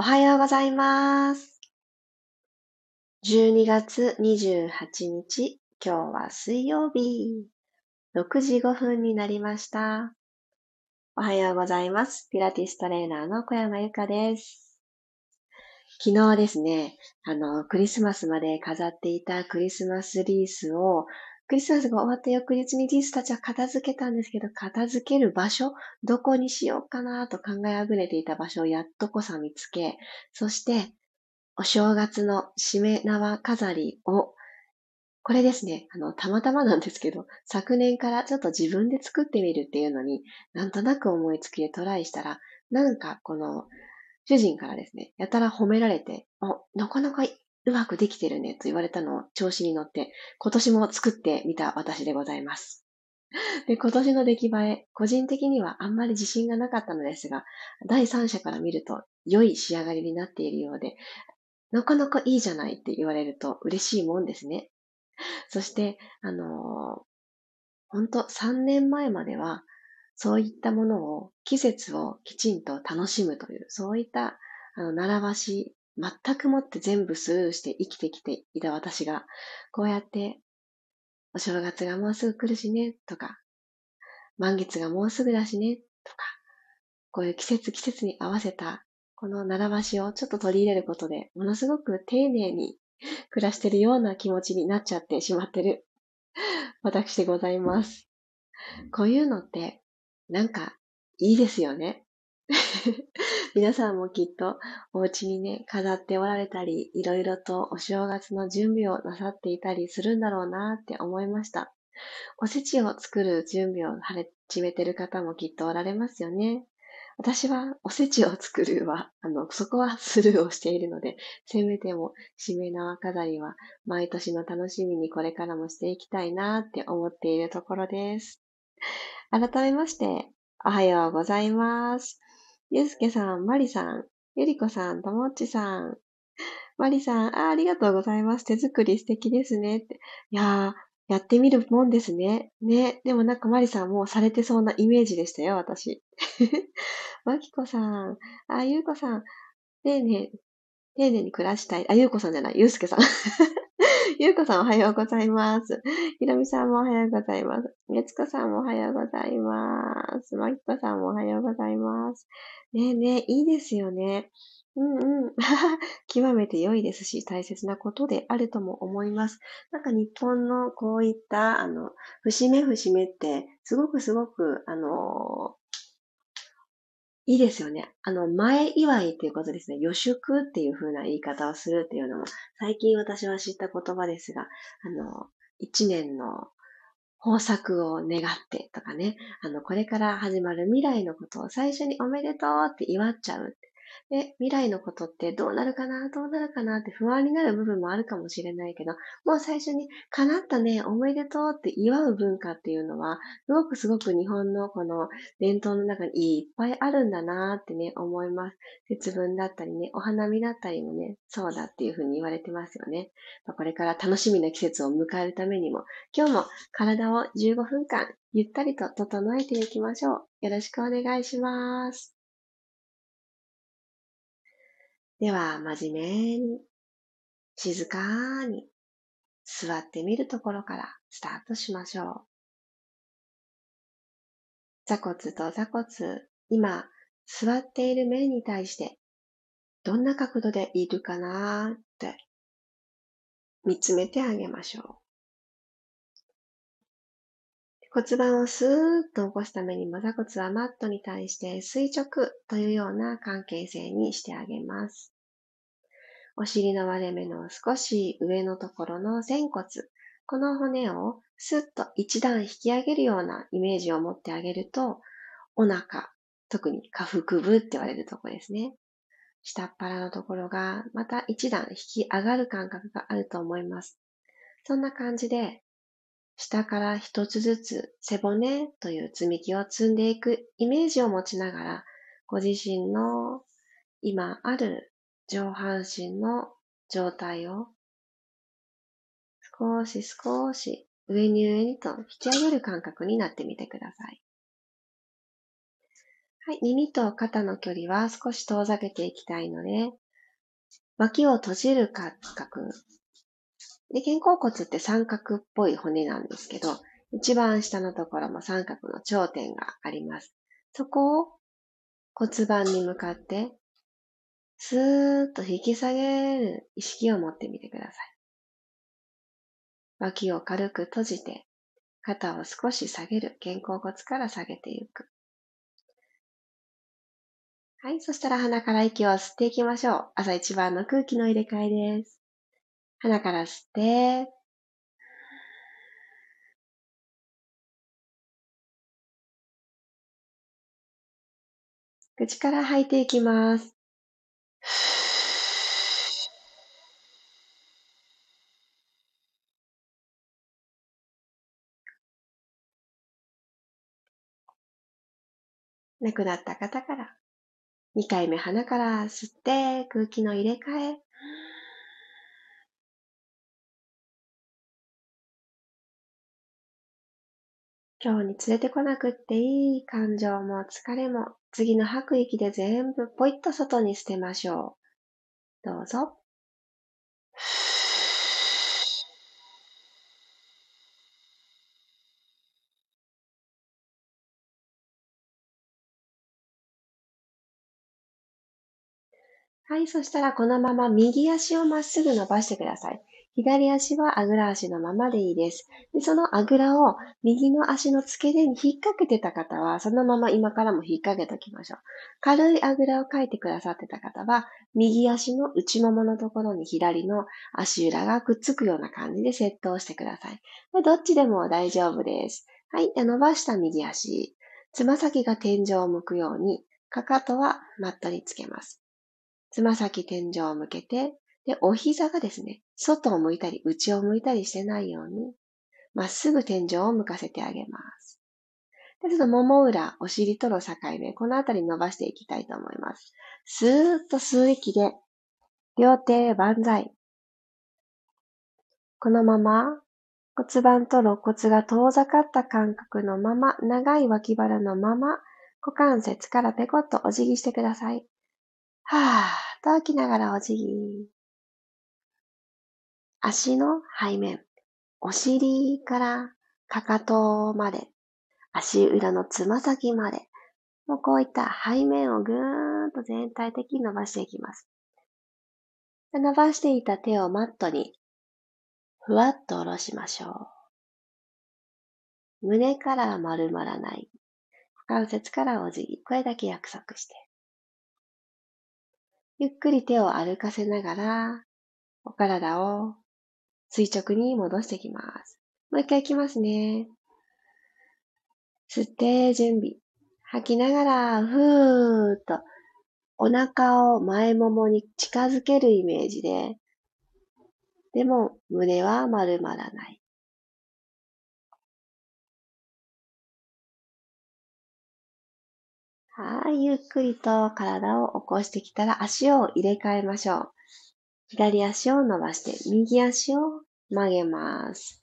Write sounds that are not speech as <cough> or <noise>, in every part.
おはようございます。12月28日、今日は水曜日。6時5分になりました。おはようございます。ピラティストレーナーの小山由かです。昨日ですね、あの、クリスマスまで飾っていたクリスマスリースをクリスマスが終わった翌日にリースたちは片付けたんですけど、片付ける場所、どこにしようかなと考えあぐれていた場所をやっとこさ見つけ、そして、お正月の締め縄飾りを、これですね、あの、たまたまなんですけど、昨年からちょっと自分で作ってみるっていうのに、なんとなく思いつきでトライしたら、なんかこの、主人からですね、やたら褒められて、お、なかなかうまくできてるねと言われたのを調子に乗って、今年も作ってみた私でございます。<laughs> で、今年の出来栄え、個人的にはあんまり自信がなかったのですが、第三者から見ると良い仕上がりになっているようで、なかなかいいじゃないって言われると嬉しいもんですね。そして、あのー、本当3年前までは、そういったものを、季節をきちんと楽しむという、そういった、あの、習わし全くもって全部スルーして生きてきていた私が、こうやって、お正月がもうすぐ来るしね、とか、満月がもうすぐだしね、とか、こういう季節季節に合わせた、この習わしをちょっと取り入れることで、ものすごく丁寧に <laughs> 暮らしてるような気持ちになっちゃってしまってる、私でございます。こういうのって、なんか、いいですよね。<laughs> 皆さんもきっとお家にね、飾っておられたり、いろいろとお正月の準備をなさっていたりするんだろうなって思いました。おせちを作る準備を始めてる方もきっとおられますよね。私はおせちを作るは、あの、そこはスルーをしているので、せめても締め縄飾りは毎年の楽しみにこれからもしていきたいなって思っているところです。改めまして、おはようございます。ゆうすけさん、まりさん、ゆりこさん、ともっちさん、まりさん、あありがとうございます。手作り素敵ですね。って。いやー、やってみるもんですね。ね。でもなんかまりさんもうされてそうなイメージでしたよ、私。まきこさん、あ、ゆうこさん、丁寧、丁寧に暮らしたい。あ、ゆうこさんじゃない、ゆうすけさん。ゆうこさんおはようございます。ひろみさんもおはようございます。めつこさんもおはようございます。まきこさんもおはようございます。ねえねえ、いいですよね。うんうん。<laughs> 極めて良いですし、大切なことであるとも思います。なんか日本のこういった、あの、節目節目って、すごくすごく、あの、いいですよね。あの、前祝いっていうことですね。予祝っていう風な言い方をするっていうのも、最近私は知った言葉ですが、あの、一年の豊作を願ってとかね、あの、これから始まる未来のことを最初におめでとうって祝っちゃう。で、未来のことってどうなるかな、どうなるかなって不安になる部分もあるかもしれないけど、もう最初に叶ったね、おめでとうって祝う文化っていうのは、すごくすごく日本のこの伝統の中にいっぱいあるんだなってね、思います。節分だったりね、お花見だったりもね、そうだっていうふうに言われてますよね。これから楽しみな季節を迎えるためにも、今日も体を15分間ゆったりと整えていきましょう。よろしくお願いします。では、真面目に、静かに、座ってみるところからスタートしましょう。座骨と座骨、今、座っている面に対して、どんな角度でいるかなって見つめてあげましょう。骨盤をスーッと起こすためにも座骨はマットに対して垂直というような関係性にしてあげます。お尻の割れ目の少し上のところの前骨、この骨をスッと一段引き上げるようなイメージを持ってあげると、お腹、特に下腹部って言われるところですね。下っ腹のところがまた一段引き上がる感覚があると思います。そんな感じで下から一つずつ背骨という積み木を積んでいくイメージを持ちながら、ご自身の今ある上半身の状態を少し少し上に上にと引き上げる感覚になってみてください。はい、耳と肩の距離は少し遠ざけていきたいので、脇を閉じる感覚。で、肩甲骨って三角っぽい骨なんですけど、一番下のところも三角の頂点があります。そこを骨盤に向かって、スーッと引き下げる意識を持ってみてください。脇を軽く閉じて、肩を少し下げる。肩甲骨から下げていく。はい。そしたら鼻から息を吸っていきましょう。朝一番の空気の入れ替えです。鼻から吸って、口から吐いていきます。亡くなった方から、2回目鼻から吸って空気の入れ替え。今日に連れてこなくっていい感情も疲れも次の吐く息で全部ポイッと外に捨てましょう。どうぞ。はい、そしたらこのまま右足をまっすぐ伸ばしてください。左足はあぐら足のままでいいです。でそのあぐらを右の足の付け根に引っ掛けてた方は、そのまま今からも引っ掛けておきましょう。軽いあぐらをかいてくださってた方は、右足の内もものところに左の足裏がくっつくような感じでセットをしてください。どっちでも大丈夫です。はい。伸ばした右足。つま先が天井を向くように、かかとはマットにつけます。つま先天井を向けて、で、お膝がですね、外を向いたり、内を向いたりしてないように、まっすぐ天井を向かせてあげます。で、ちょっともも裏、お尻との境目、このあたり伸ばしていきたいと思います。スーッと吸う息で、両手万歳。このまま骨盤と肋骨が遠ざかった感覚のまま、長い脇腹のまま、股関節からペコッとお辞儀してください。はぁ、と吐きながらお辞儀。足の背面、お尻からかかとまで、足裏のつま先まで、もうこういった背面をぐーんと全体的に伸ばしていきます。伸ばしていた手をマットにふわっと下ろしましょう。胸から丸まらない。股関節からお辞儀。これだけ約束して。ゆっくり手を歩かせながら、お体を垂直に戻していきます。もう一回いきますね。吸って準備。吐きながら、ふーっと、お腹を前ももに近づけるイメージで、でも胸は丸まらない。はい、ゆっくりと体を起こしてきたら足を入れ替えましょう。左足を伸ばして、右足を曲げます。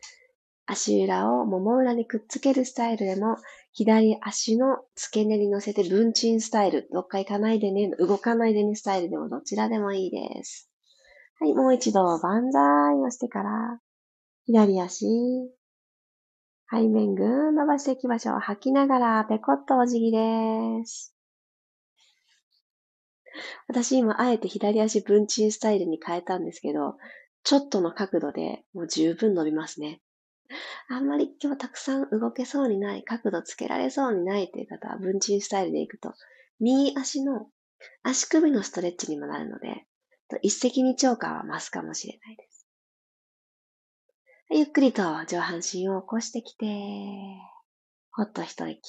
足裏をもも裏にくっつけるスタイルでも、左足の付け根に乗せて文鎮スタイル、どっか行かないでね、動かないでねスタイルでもどちらでもいいです。はい、もう一度万歳をしてから、左足、背面ぐーん伸ばしていきましょう。吐きながらペコッとお辞儀です。<laughs> 私今あえて左足文鎮スタイルに変えたんですけど、ちょっとの角度でもう十分伸びますね。あんまり今日たくさん動けそうにない、角度つけられそうにないという方は文鎮スタイルでいくと、右足の足首のストレッチにもなるので、一石二鳥感は増すかもしれないです。ゆっくりと上半身を起こしてきて、ほっと一息。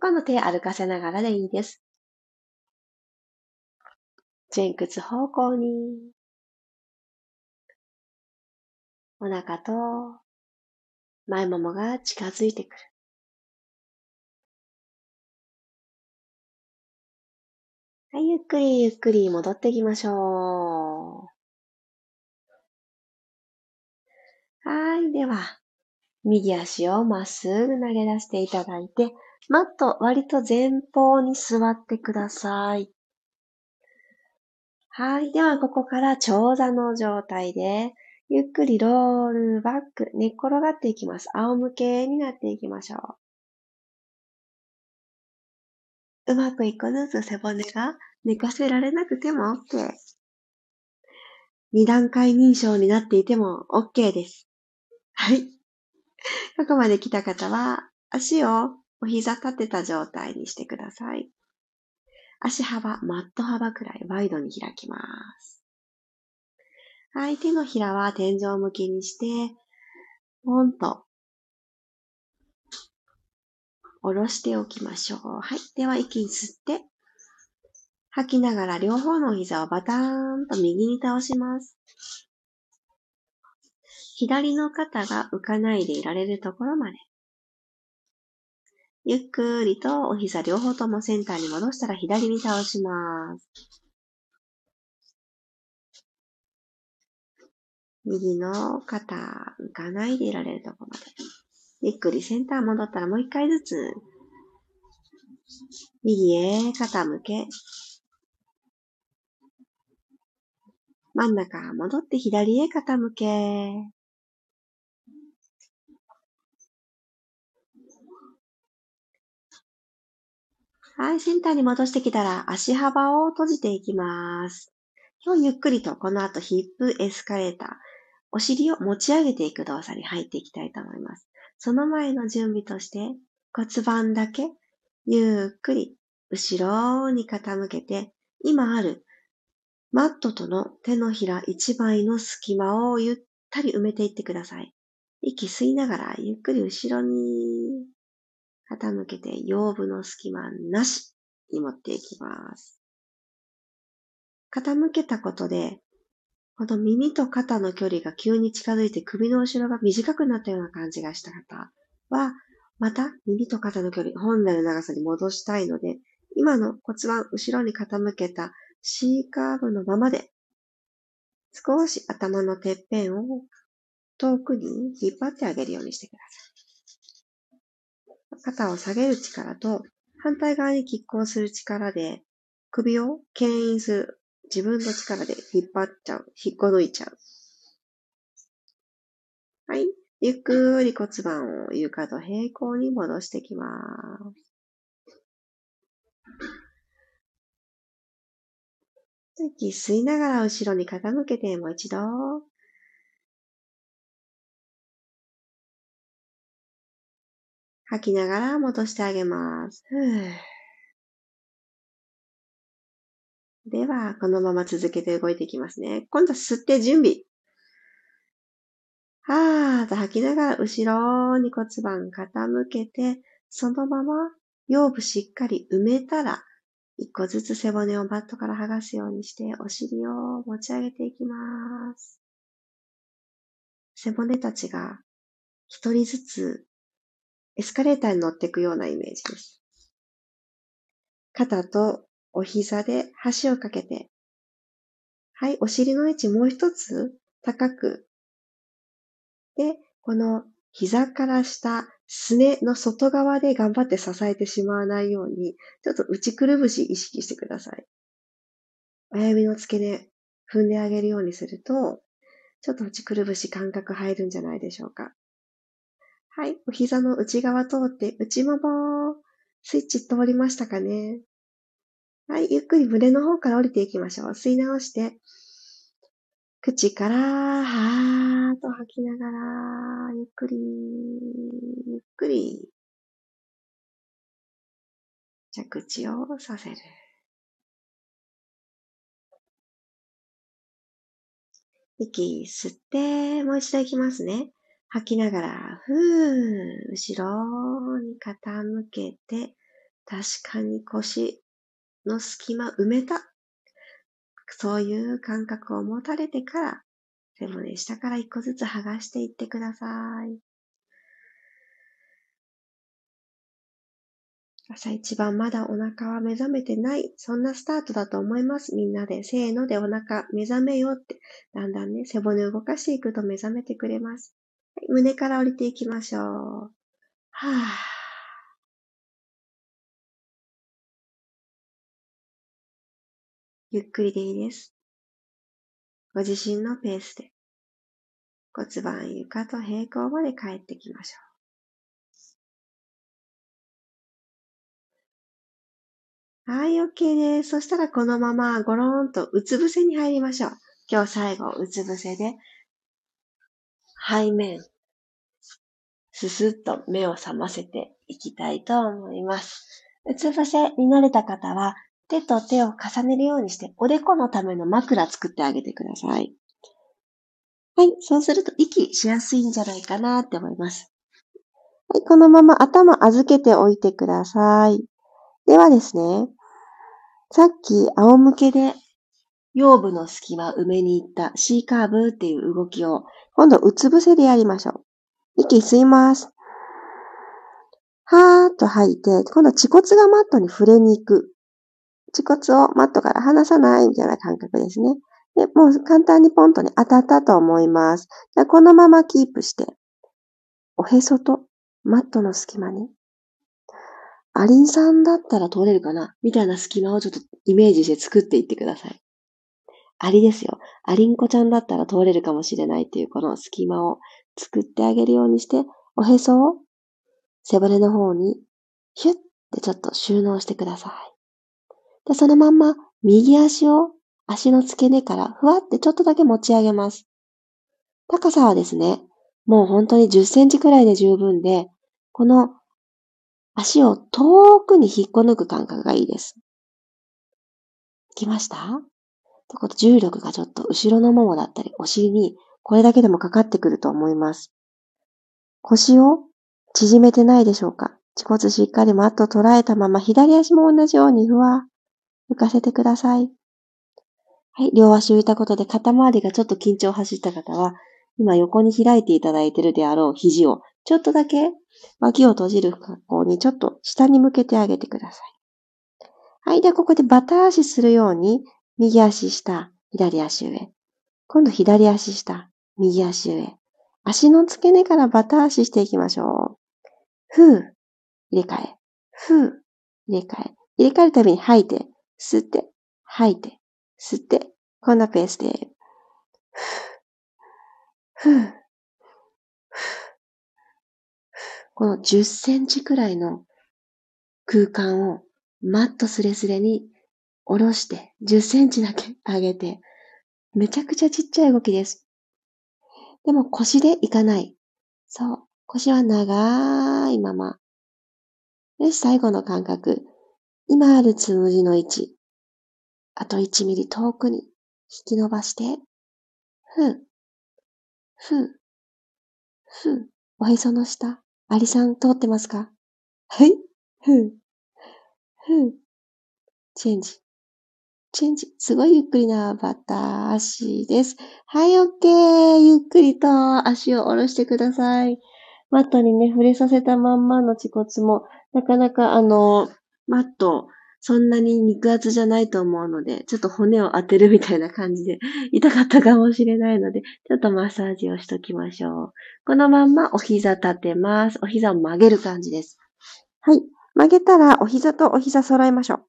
今度手歩かせながらでいいです。前屈方向に、お腹と前ももが近づいてくる。はい、ゆっくりゆっくり戻っていきましょう。はい。では、右足をまっすぐ投げ出していただいて、マット割と前方に座ってください。はい。では、ここから長座の状態で、ゆっくりロールバック、寝っ転がっていきます。仰向けになっていきましょう。うまく一個ずつ背骨が寝かせられなくても OK。二段階認証になっていても OK です。はい。<laughs> ここまで来た方は、足をお膝立てた状態にしてください。足幅、マット幅くらいワイドに開きます。はい、手のひらは天井向きにして、ポンと下ろしておきましょう。はい。では、息吸って、吐きながら両方の膝をバターンと右に倒します。左の肩が浮かないでいられるところまで。ゆっくりとお膝両方ともセンターに戻したら左に倒します。右の肩、浮かないでいられるところまで。ゆっくりセンター戻ったらもう一回ずつ、右へ傾け、真ん中戻って左へ傾け、はい、センターに戻してきたら足幅を閉じていきます。今日ゆっくりとこの後ヒップエスカレーター、お尻を持ち上げていく動作に入っていきたいと思います。その前の準備として骨盤だけゆっくり後ろに傾けて今あるマットとの手のひら一枚の隙間をゆったり埋めていってください。息吸いながらゆっくり後ろに傾けて腰部の隙間なしに持っていきます。傾けたことで、この耳と肩の距離が急に近づいて首の後ろが短くなったような感じがした方は、また耳と肩の距離、本来の長さに戻したいので、今の骨盤後ろに傾けた C カーブのままで、少し頭のてっぺんを遠くに引っ張ってあげるようにしてください。肩を下げる力と、反対側に拮抗する力で、首を牽引する自分の力で引っ張っちゃう。引っこ抜いちゃう。はい。ゆっくり骨盤を床と平行に戻してきます。息吸いながら後ろに傾けてもう一度。吐きながら戻してあげます。では、このまま続けて動いていきますね。今度は吸って準備。はーと吐きながら後ろに骨盤傾けて、そのまま腰部しっかり埋めたら、一個ずつ背骨をバットから剥がすようにして、お尻を持ち上げていきます。背骨たちが一人ずつエスカレーターに乗っていくようなイメージです。肩とお膝で橋をかけて、はい、お尻の位置もう一つ高く。で、この膝から下、すねの外側で頑張って支えてしまわないように、ちょっと内くるぶし意識してください。親指の付け根踏んであげるようにすると、ちょっと内くるぶし感覚入るんじゃないでしょうか。はい。お膝の内側通って、内もも、スイッチ通りましたかねはい。ゆっくり胸の方から降りていきましょう。吸い直して、口から、はーっと吐きながら、ゆっくり、ゆっくり、着地をさせる。息吸って、もう一度いきますね。吐きながら、ふー、後ろに傾けて、確かに腰の隙間埋めた。そういう感覚を持たれてから、背骨下から一個ずつ剥がしていってください。朝一番まだお腹は目覚めてない。そんなスタートだと思います。みんなで、せーのでお腹目覚めようって。だんだんね、背骨を動かしていくと目覚めてくれます。胸から降りていきましょう。はぁ。ゆっくりでいいです。ご自身のペースで骨盤床と平行まで帰ってきましょう。はい、OK です。そしたらこのままごろーんとうつ伏せに入りましょう。今日最後、うつ伏せで背面、すすっと目を覚ませていきたいと思います。うつ伏せに慣れた方は、手と手を重ねるようにして、おでこのための枕作ってあげてください。はい。そうすると息しやすいんじゃないかなって思います。はい。このまま頭預けておいてください。ではですね。さっき仰向けで腰部の隙間埋めに行った C カーブっていう動きを今度うつ伏せでやりましょう。息吸います。はーっと吐いて、今度恥骨がマットに触れに行く。恥骨をマットから離さないみたいな感覚ですね。で、もう簡単にポンとね、当たったと思います。じゃこのままキープして、おへそとマットの隙間に、アリンさんだったら通れるかな？みたいな隙間をちょっとイメージして作っていってください。アリですよ。アリンコちゃんだったら通れるかもしれないっていうこの隙間を作ってあげるようにして、おへそを背骨の方にヒュッてちょっと収納してください。で、そのまんま右足を足の付け根からふわってちょっとだけ持ち上げます。高さはですね、もう本当に10センチくらいで十分で、この足を遠くに引っこ抜く感覚がいいです。きました？とこと重力がちょっと後ろのももだったりお尻にこれだけでもかかってくると思います。腰を縮めてないでしょうか？恥骨しっかりマット捉えたまま左足も同じようにふわ浮かせてください。はい、両足浮いたことで肩周りがちょっと緊張を走った方は、今横に開いていただいているであろう肘を、ちょっとだけ脇を閉じる格好にちょっと下に向けてあげてください。はい、ではここでバタ足するように、右足下、左足上。今度左足下、右足上。足の付け根からバタ足していきましょう。ふう、入れ替え。ふう、入れ替え。入れ替えるたびに吐いて、吸って、吐いて、吸って、こんなペースで、ふぅ、この10センチくらいの空間をマットスレスレに下ろして10センチだけ上げて、めちゃくちゃちっちゃい動きです。でも腰でいかない。そう。腰は長いまま。よし、最後の感覚。今あるつむじの位置。あと1ミリ遠くに引き伸ばして、ふう、ふう、ふう、おへその下、アリさん通ってますか？はい、ふう、ふう、チェンジ。チェンジ。すごいゆっくりなバタ足です。はい、オッケー。ゆっくりと足を下ろしてください。マットにね、触れさせたまんまの恥骨も、なかなかあの、マットそんなに肉厚じゃないと思うので、ちょっと骨を当てるみたいな感じで痛かったかもしれないので、ちょっとマッサージをしときましょう。このまんまお膝立てます。お膝を曲げる感じです。はい。曲げたらお膝とお膝揃えましょう。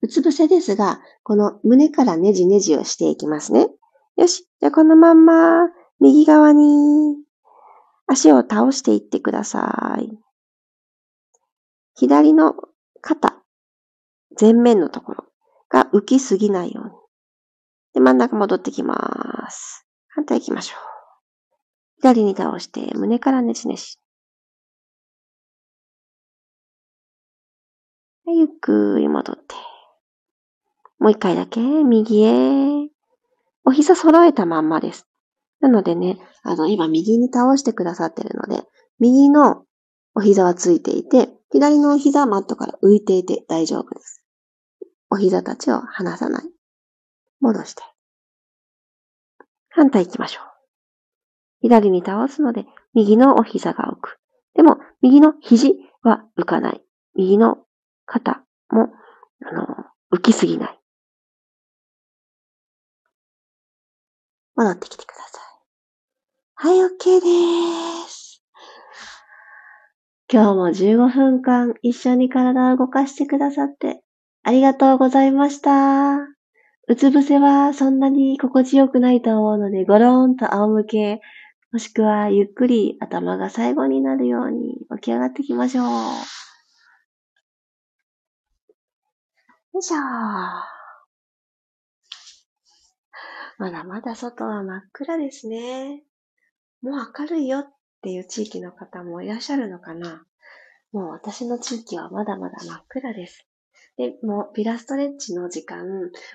うつ伏せですが、この胸からネジネジをしていきますね。よし。じゃあこのまんま右側に足を倒していってください。左の肩、前面のところが浮きすぎないように。で、真ん中戻ってきます。反対行きましょう。左に倒して、胸からねじねじ。ゆっくり戻って。もう一回だけ、右へ。お膝揃えたまんまです。なのでね、あの、今右に倒してくださってるので、右のお膝はついていて、左のお膝はマットから浮いていて大丈夫です。お膝たちを離さない。戻して。反対行きましょう。左に倒すので、右のお膝が浮く。でも、右の肘は浮かない。右の肩も、あの、浮きすぎない。戻ってきてください。はい、OK です。今日も15分間一緒に体を動かしてくださってありがとうございました。うつ伏せはそんなに心地よくないと思うので、ごろーんと仰向け、もしくはゆっくり頭が最後になるように起き上がっていきましょう。よいしょー。まだまだ外は真っ暗ですね。もう明るいよっていう地域の方もいらっしゃるのかなもう私の地域はまだまだ真っ暗です。で、もうピラストレッチの時間、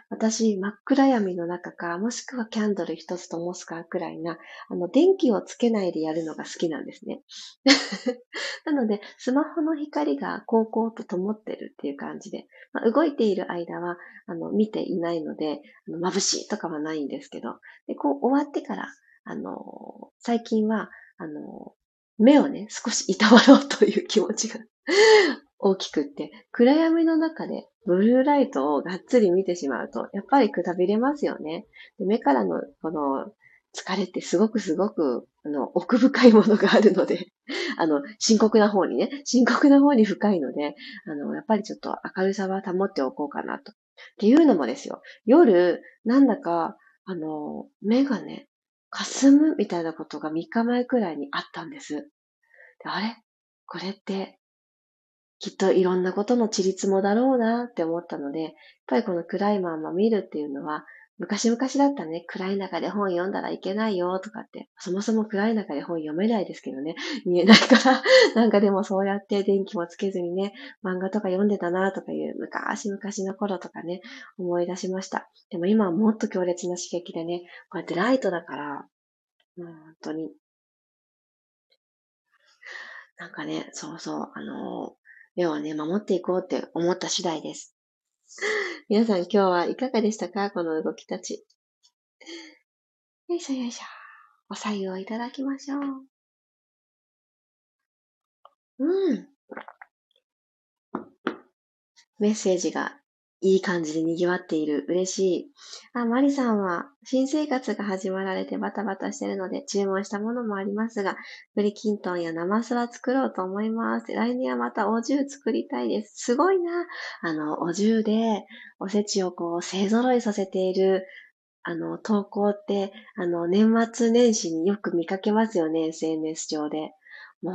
私真っ暗闇の中か、もしくはキャンドル一つとモスカーくらいな、あの、電気をつけないでやるのが好きなんですね。<laughs> なので、スマホの光がこうこうと灯ってるっていう感じで、まあ、動いている間は、あの、見ていないので、あの眩しいとかはないんですけど、で、こう終わってから、あの、最近は、あの、目をね、少しいたわろうという気持ちが大きくって、暗闇の中でブルーライトをがっつり見てしまうと、やっぱりくたびれますよね。目からのこの疲れってすごくすごく、あの、奥深いものがあるので、<laughs> あの、深刻な方にね、深刻な方に深いので、あの、やっぱりちょっと明るさは保っておこうかなと。っていうのもですよ、夜、なんだか、あの、目がね、霞むみたいなことが3日前くらいにあったんです。であれ？これってきっといろんなことのちりつもだろうなって思ったので、やっぱりこの暗いまま見るっていうのは、昔々だったね、暗い中で本読んだらいけないよとかって、そもそも暗い中で本読めないですけどね、見えないから <laughs> なんかでもそうやって電気もつけずにね、漫画とか読んでたなとかいう昔々の頃とかね、思い出しました。でも今はもっと強烈な刺激でね、こうやってライトだから、もう本当に、なんかね、そうそう、あの目をね、守っていこうって思った次第です。<laughs> 皆さん今日はいかがでしたか？この動きたち。よいしょよいしょ。お左右をいただきましょう。うん。メッセージがいい感じで賑わっている。嬉しい。あ、マリさんは、新生活が始まられてバタバタしてるので、注文したものもありますが、栗きんとんや生酢は作ろうと思います。来年はまたお重作りたいです。すごいな。あの、お重で、おせちをこう、勢揃いさせている、あの、投稿って、あの、年末年始によく見かけますよね、SNS 上で。もう、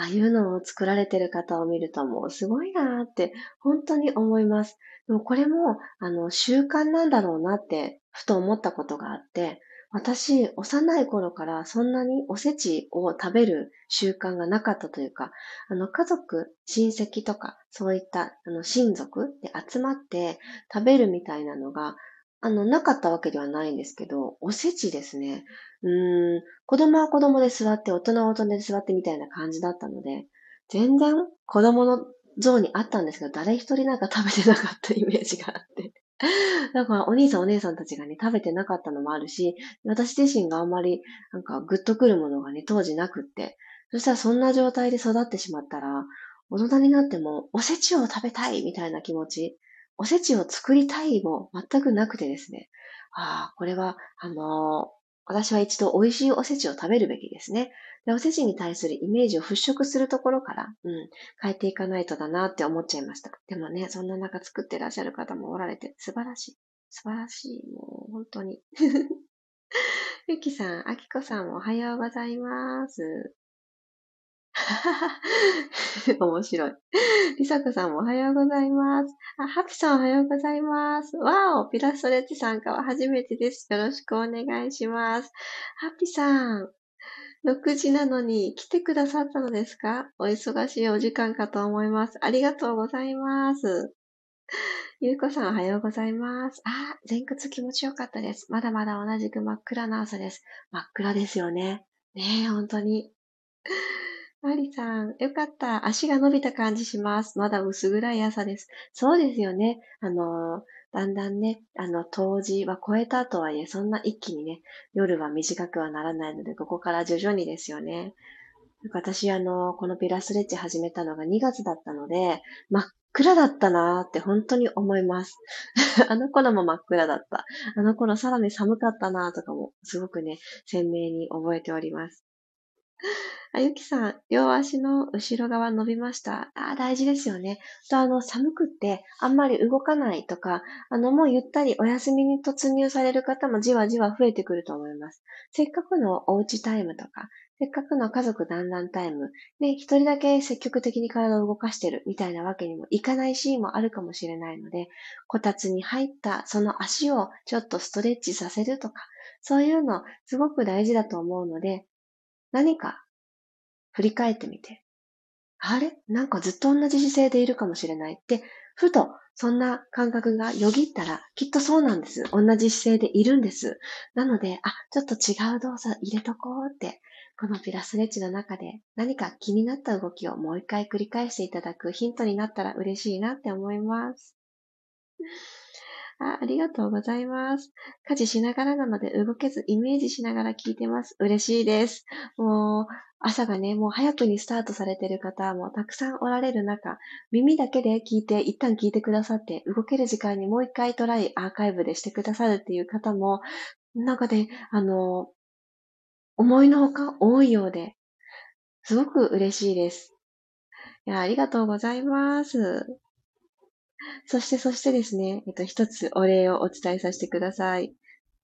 ああいうのを作られてる方を見るともうすごいなーって本当に思います。でもこれもあの習慣なんだろうなってふと思ったことがあって、私、幼い頃からそんなにおせちを食べる習慣がなかったというか、あの家族、親戚とか、そういったあの親族で集まって食べるみたいなのがあの、なかったわけではないんですけど、おせちですね。うーん、子供は子供で座って、大人は大人で座ってみたいな感じだったので、全然子供の像にあったんですけど、誰一人なんか食べてなかったイメージがあって。<laughs> だからお兄さんお姉さんたちがね、食べてなかったのもあるし、私自身があんまりなんかグッとくるものがね、当時なくって、そしたらそんな状態で育ってしまったら、大人になってもおせちを食べたいみたいな気持ち、おせちを作りたいも全くなくてですね。ああ、これは、あのー、私は一度美味しいおせちを食べるべきですね。で、おせちに対するイメージを払拭するところから、うん、変えていかないとだなって思っちゃいました。でもね、そんな中作ってらっしゃる方もおられて、素晴らしい。素晴らしい。もう、本当に。<laughs> ゆきさん、あきこさんおはようございます。<laughs> 面白い。りさこさんもおはようございます。あ、ハピさんおはようございます。わお、ピラストレッチ参加は初めてです。よろしくお願いします。ハピさん、6時なのに来てくださったのですか？お忙しいお時間かと思います。ありがとうございます。ゆうこさんおはようございます。あ、前屈気持ちよかったです。まだまだ同じく真っ暗な朝です。真っ暗ですよね。ねえ、本当に。マリさん、よかった。足が伸びた感じします。まだ薄暗い朝です。そうですよね。あの、だんだんね、あの、冬至は超えたとはいえ、そんな一気にね、夜は短くはならないので、ここから徐々にですよね。私、あの、このピラスレッチ始めたのが2月だったので、真っ暗だったなーって本当に思います。<laughs> あの頃も真っ暗だった。あの頃さらに寒かったなーとかも、すごくね、鮮明に覚えております。あゆきさん、両足の後ろ側伸びました。あ大事ですよね。と、あの、寒くってあんまり動かないとか、あの、もうゆったりお休みに突入される方もじわじわ増えてくると思います。せっかくのおうちタイムとか、せっかくの家族団らんタイム、ね、一人だけ積極的に体を動かしてるみたいなわけにもいかないシーンもあるかもしれないので、こたつに入ったその足をちょっとストレッチさせるとか、そういうのすごく大事だと思うので、何か振り返ってみて、あれ？なんかずっと同じ姿勢でいるかもしれないって、ふとそんな感覚がよぎったら、きっとそうなんです。同じ姿勢でいるんです。なので、あ、ちょっと違う動作入れとこうって、このピラスレッチの中で何か気になった動きをもう一回繰り返していただくヒントになったら嬉しいなって思います。あありがとうございます。家事しながらなので動けずイメージしながら聞いてます。嬉しいです。もう、朝がね、もう早くにスタートされてる方もたくさんおられる中、耳だけで聞いて、一旦聞いてくださって、動ける時間にもう一回トライ、アーカイブでしてくださるっていう方も、なんかで、あの、思いのほか多いようで、すごく嬉しいです。いや、ありがとうございます。<laughs> そして、そしてですね、えっと、一つお礼をお伝えさせてください。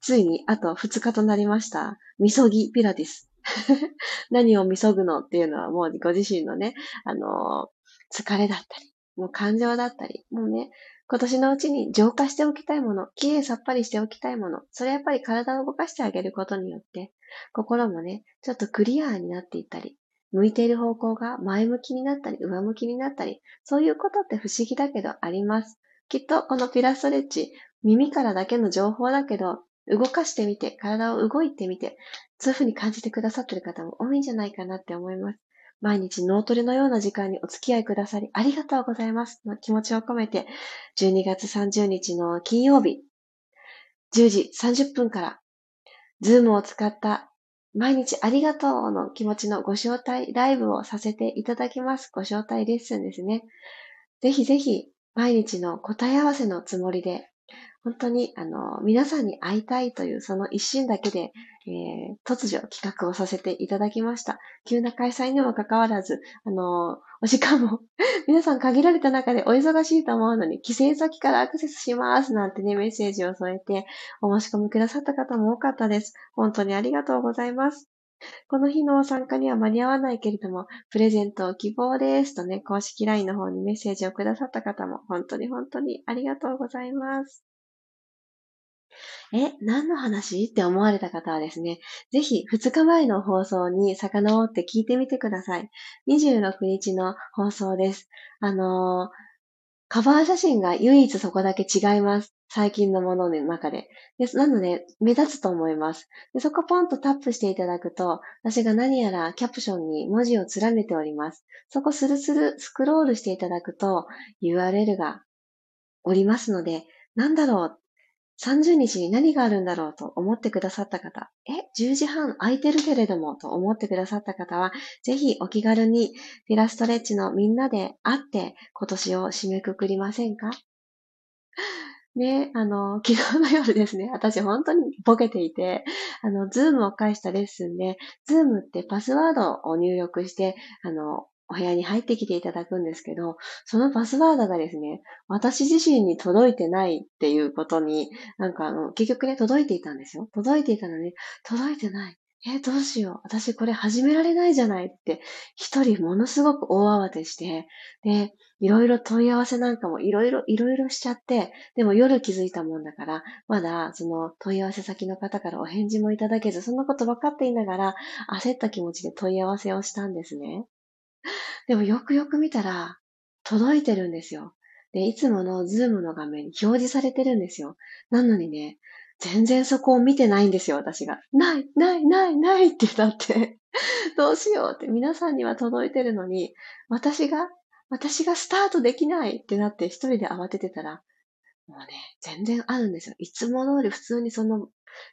ついにあと2日となりました。みそぎピラティス。<laughs> 何をみそぐのっていうのはもうご自身のね、あのー、疲れだったり、もう感情だったり、もうね、今年のうちに浄化しておきたいもの、きれいさっぱりしておきたいもの、それやっぱり体を動かしてあげることによって、心もね、ちょっとクリアになっていったり、向いている方向が前向きになったり、上向きになったり、そういうことって不思議だけどあります。きっとこのピラストレッチ、耳からだけの情報だけど、動かしてみて、体を動いてみて、そういうふうに感じてくださってる方も多いんじゃないかなって思います。毎日脳トレのような時間にお付き合いくださりありがとうございますの気持ちを込めて、12月30日の金曜日、10時30分から、ズームを使った毎日ありがとうの気持ちのご招待ライブをさせていただきます。ご招待レッスンですね。ぜひぜひ毎日の答え合わせのつもりで本当に、あの、皆さんに会いたいというその一心だけで、えー、突如企画をさせていただきました。急な開催にもかかわらず、あの、お時間も <laughs> 皆さん限られた中でお忙しいと思うのに、帰省先からアクセスしますなんてね、メッセージを添えてお申し込みくださった方も多かったです。本当にありがとうございます。この日の参加には間に合わないけれども、プレゼントを希望ですとね、公式 LINE の方にメッセージをくださった方も本当に本当にありがとうございます。え、何の話？って思われた方はですね、ぜひ2日前の放送に遡って聞いてみてください。26日の放送です。あのー、カバー写真が唯一そこだけ違います。最近のものの中で。ですなので、目立つと思います。でそこポンとタップしていただくと、私が何やらキャプションに文字を連ねております。そこスルスルスクロールしていただくと URL がおりますので、なんだろう30日に何があるんだろうと思ってくださった方、え、10時半空いてるけれどもと思ってくださった方は、ぜひお気軽にピラストレッチのみんなで会って今年を締めくくりませんか？<laughs> ね、あの、<laughs> 昨日の夜ですね、私本当にボケていて、あの、ズームを介したレッスンで、ズームってパスワードを入力して、あの、お部屋に入ってきていただくんですけど、そのパスワードがですね、私自身に届いてないっていうことに、なんかあの、結局ね、届いていたんですよ。届いていたのに、届いてない。えどうしよう。私これ始められないじゃないって、一人ものすごく大慌てして、で、いろいろ問い合わせなんかもいろいろ、いろいろしちゃって、でも夜気づいたもんだから、まだその問い合わせ先の方からお返事もいただけず、そんなこと分かっていながら、焦った気持ちで問い合わせをしたんですね。<laughs> でもよくよく見たら、届いてるんですよ。で、いつものズームの画面に表示されてるんですよ。なのにね、全然そこを見てないんですよ、私が。ない、ない、ない、ないってなって。<laughs> どうしようって皆さんには届いてるのに、私が、私がスタートできないってなって一人で慌ててたら、もうね、全然あるんですよ。いつも通り普通にその、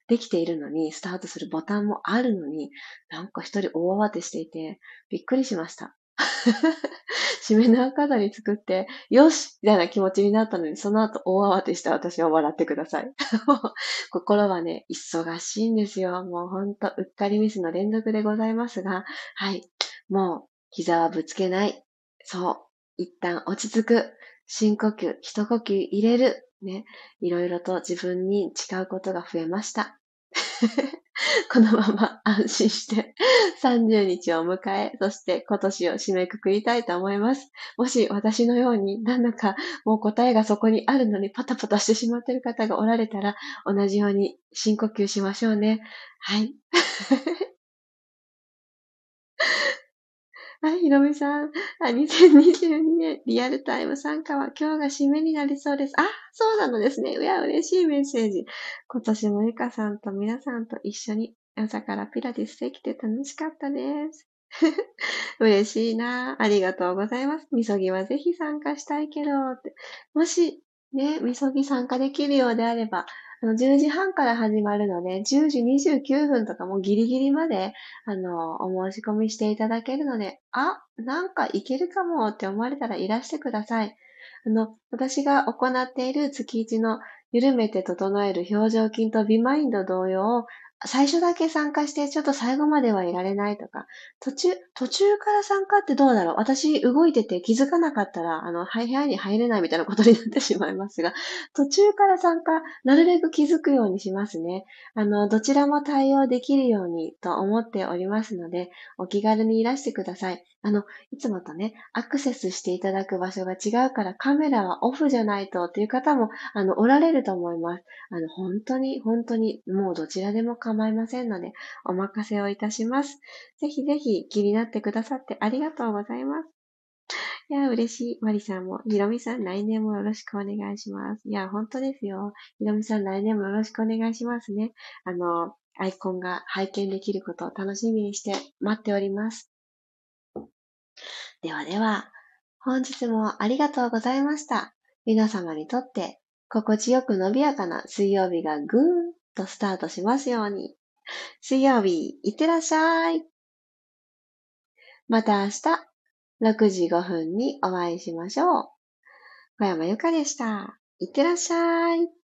できているのに、スタートするボタンもあるのに、なんか一人大慌てしていて、びっくりしました。<laughs> 締めの飾り作って、よしみたいな気持ちになったのに、その後大慌てした私は笑ってください。<laughs> 心はね、忙しいんですよ。もうほんと、うっかりミスの連続でございますが、はい。もう、膝はぶつけない。そう。一旦落ち着く。深呼吸、一呼吸入れる。ね。いろいろと自分に誓うことが増えました。<laughs> このまま安心して30日を迎え、そして今年を締めくくりたいと思います。もし私のようになんだかもう答えがそこにあるのにパタパタしてしまっている方がおられたら、同じように深呼吸しましょうね。はい。はい、ひろみさん。あ、2022年リアルタイム参加は今日が締めになりそうです。あ、そうなのですね。いや、嬉しいメッセージ。今年もゆかさんと皆さんと一緒に朝からピラティスできて楽しかったです。<laughs> 嬉しいなありがとうございます。みそぎはぜひ参加したいけど、もし、ね、みそぎ参加できるようであれば、あの、10時半から始まるので、10時29分とかもギリギリまで、あの、お申し込みしていただけるので、あ、なんかいけるかもって思われたらいらしてください。あの、私が行っている月1の緩めて整える表情筋とビマインド同様、最初だけ参加して、ちょっと最後まではいられないとか、途中、途中から参加ってどうだろう？私動いてて気づかなかったら、あの、部屋に入れないみたいなことになってしまいますが、途中から参加、なるべく気づくようにしますね。あの、どちらも対応できるようにと思っておりますので、お気軽にいらしてください。あの、いつもとね、アクセスしていただく場所が違うからカメラはオフじゃないとっていう方も、あの、おられると思います。あの、本当に、本当に、もうどちらでも構いませんので、お任せをいたします。ぜひぜひ気になってくださってありがとうございます。いや、嬉しい。マリさんも、ひろみさん、来年もよろしくお願いします。いや、本当ですよ。ひろみさん、来年もよろしくお願いしますね。あの、アイコンが拝見できることを楽しみにして待っております。ではでは、本日もありがとうございました。皆様にとって心地よく伸びやかな水曜日がぐーんとスタートしますように。水曜日、いってらっしゃい。また明日、6時5分にお会いしましょう。小山由かでした。いってらっしゃい。